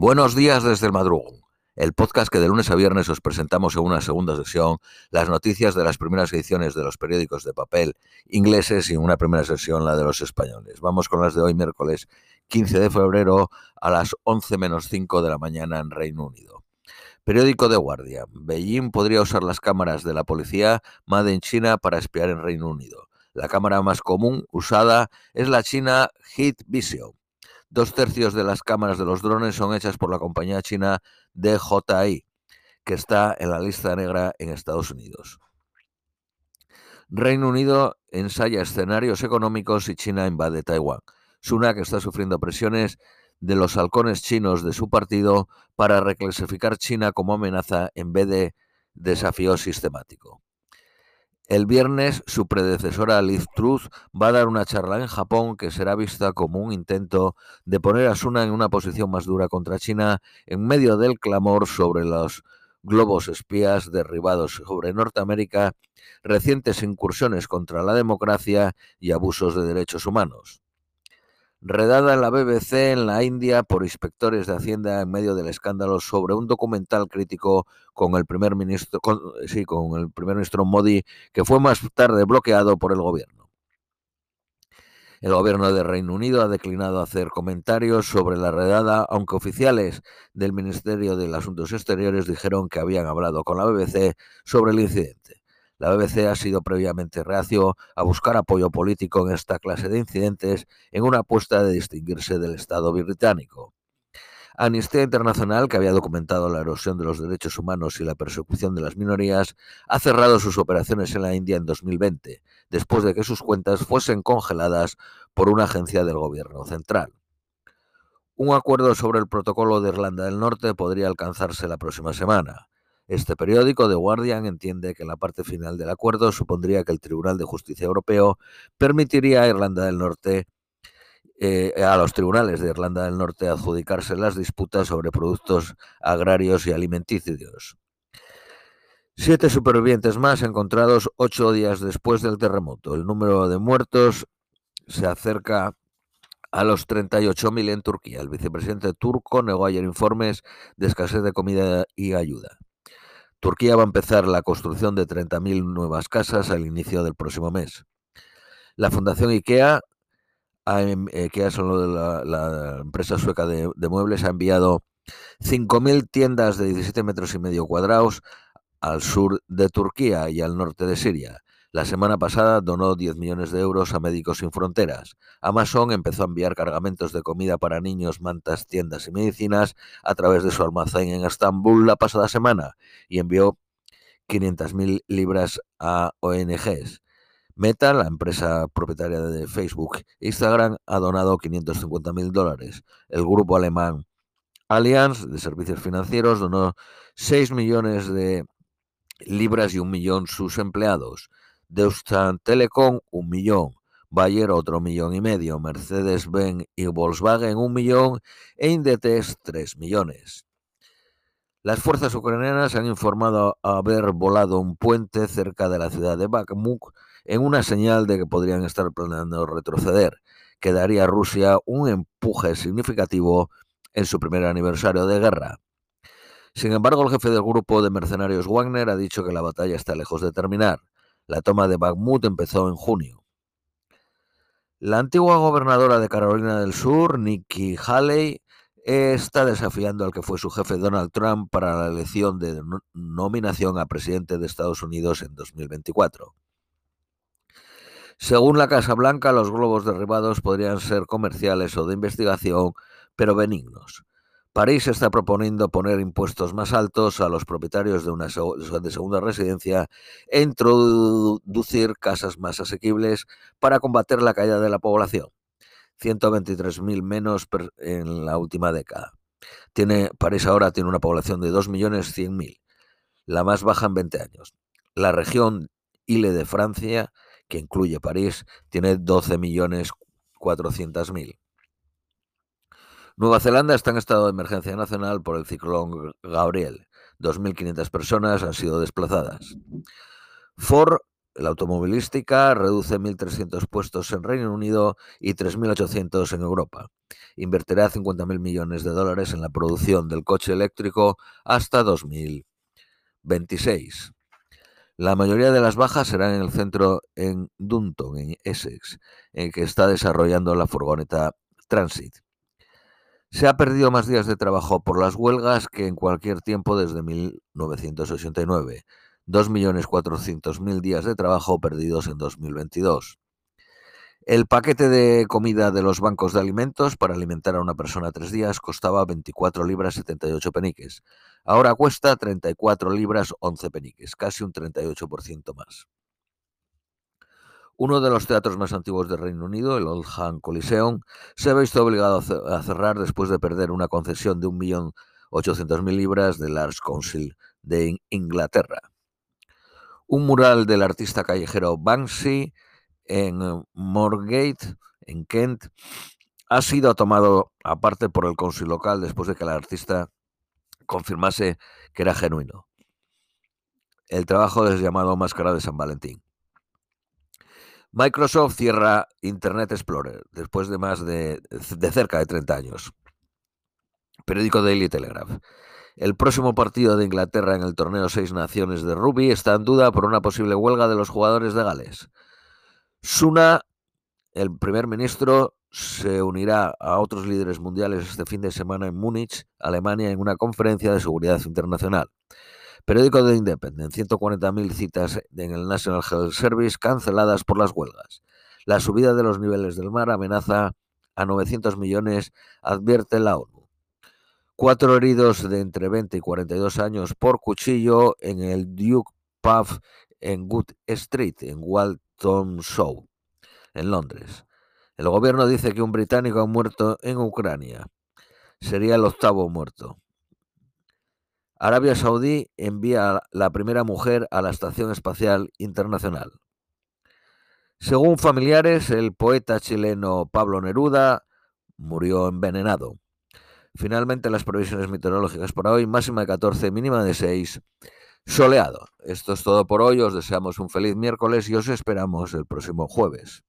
Buenos días desde el madrugón, el podcast que de lunes a viernes os presentamos en una segunda sesión las noticias de las primeras ediciones de los periódicos de papel ingleses y en una primera sesión la de los españoles. Vamos con las de hoy miércoles 15 de febrero a las 11 menos 5 de la mañana en Reino Unido. Periódico de Guardia. Beijing podría usar las cámaras de la policía Made in China para espiar en Reino Unido. La cámara más común usada es la china Heat Vision Dos tercios de las cámaras de los drones son hechas por la compañía china DJI, que está en la lista negra en Estados Unidos. Reino Unido ensaya escenarios económicos y China invade Taiwán. Sunak está sufriendo presiones de los halcones chinos de su partido para reclasificar China como amenaza en vez de desafío sistemático. El viernes, su predecesora Liz Truth va a dar una charla en Japón que será vista como un intento de poner a Suna en una posición más dura contra China en medio del clamor sobre los globos espías derribados sobre Norteamérica, recientes incursiones contra la democracia y abusos de derechos humanos redada en la BBC en la India por inspectores de Hacienda en medio del escándalo sobre un documental crítico con el primer ministro, sí, con el primer ministro Modi, que fue más tarde bloqueado por el gobierno. El gobierno de Reino Unido ha declinado hacer comentarios sobre la redada, aunque oficiales del Ministerio de Asuntos Exteriores dijeron que habían hablado con la BBC sobre el incidente. La BBC ha sido previamente reacio a buscar apoyo político en esta clase de incidentes en una apuesta de distinguirse del Estado británico. Amnistía Internacional, que había documentado la erosión de los derechos humanos y la persecución de las minorías, ha cerrado sus operaciones en la India en 2020, después de que sus cuentas fuesen congeladas por una agencia del gobierno central. Un acuerdo sobre el protocolo de Irlanda del Norte podría alcanzarse la próxima semana. Este periódico, The Guardian, entiende que la parte final del acuerdo supondría que el Tribunal de Justicia Europeo permitiría a Irlanda del Norte eh, a los tribunales de Irlanda del Norte adjudicarse las disputas sobre productos agrarios y alimenticios. Siete supervivientes más encontrados ocho días después del terremoto. El número de muertos se acerca a los 38.000 en Turquía. El vicepresidente turco negó ayer informes de escasez de comida y ayuda. Turquía va a empezar la construcción de 30.000 nuevas casas al inicio del próximo mes. La Fundación IKEA, IKEA es la, la, empresa sueca de, de muebles, ha enviado 5.000 tiendas de 17 metros y medio cuadrados al sur de Turquía y al norte de Siria. La semana pasada donó 10 millones de euros a Médicos Sin Fronteras. Amazon empezó a enviar cargamentos de comida para niños, mantas, tiendas y medicinas a través de su almacén en Estambul la pasada semana y envió 500.000 libras a ONGs. Meta, la empresa propietaria de Facebook e Instagram, ha donado 550.000 dólares. El grupo alemán Allianz de servicios financieros donó 6 millones de libras y un millón sus empleados. Deutsche Telecom un millón, Bayer otro millón y medio, Mercedes-Benz y Volkswagen un millón e Inditex tres millones. Las fuerzas ucranianas han informado haber volado un puente cerca de la ciudad de Bakhmut en una señal de que podrían estar planeando retroceder, que daría a Rusia un empuje significativo en su primer aniversario de guerra. Sin embargo, el jefe del grupo de mercenarios Wagner ha dicho que la batalla está lejos de terminar. La toma de Bakhmut empezó en junio. La antigua gobernadora de Carolina del Sur, Nikki Haley, está desafiando al que fue su jefe Donald Trump para la elección de nominación a presidente de Estados Unidos en 2024. Según la Casa Blanca, los globos derribados podrían ser comerciales o de investigación, pero benignos. París está proponiendo poner impuestos más altos a los propietarios de una de segunda residencia e introducir casas más asequibles para combater la caída de la población. 123.000 menos en la última década. Tiene, París ahora tiene una población de 2.100.000, la más baja en 20 años. La región Ile de Francia, que incluye París, tiene 12.400.000. Nueva Zelanda está en estado de emergencia nacional por el ciclón Gabriel. 2.500 personas han sido desplazadas. Ford la automovilística reduce 1.300 puestos en Reino Unido y 3.800 en Europa. Invertirá 50.000 millones de dólares en la producción del coche eléctrico hasta 2026. La mayoría de las bajas serán en el centro en Dunton, en Essex, en que está desarrollando la furgoneta Transit. Se ha perdido más días de trabajo por las huelgas que en cualquier tiempo desde 1989. 2.400.000 días de trabajo perdidos en 2022. El paquete de comida de los bancos de alimentos para alimentar a una persona tres días costaba 24 libras 78 peniques. Ahora cuesta 34 libras 11 peniques, casi un 38% más. Uno de los teatros más antiguos del Reino Unido, el Oldham Coliseum, se ha visto obligado a cerrar después de perder una concesión de 1.800.000 libras del Arts Council de Inglaterra. Un mural del artista callejero Banksy en Moorgate, en Kent, ha sido tomado aparte por el consul local después de que el artista confirmase que era genuino. El trabajo es llamado Máscara de San Valentín. Microsoft cierra Internet Explorer después de más de, de, cerca de 30 años. Periódico Daily Telegraph. El próximo partido de Inglaterra en el torneo Seis Naciones de rugby está en duda por una posible huelga de los jugadores de Gales. Suna, el primer ministro, se unirá a otros líderes mundiales este fin de semana en Múnich, Alemania, en una conferencia de seguridad internacional. Periódico de Independent, 140.000 citas en el National Health Service canceladas por las huelgas. La subida de los niveles del mar amenaza a 900 millones, advierte la ONU. Cuatro heridos de entre 20 y 42 años por cuchillo en el Duke Pub en Good Street, en Walton Show, en Londres. El gobierno dice que un británico ha muerto en Ucrania. Sería el octavo muerto. Arabia Saudí envía la primera mujer a la Estación Espacial Internacional. Según familiares, el poeta chileno Pablo Neruda murió envenenado. Finalmente, las previsiones meteorológicas para hoy, máxima de 14, mínima de 6, soleado. Esto es todo por hoy, os deseamos un feliz miércoles y os esperamos el próximo jueves.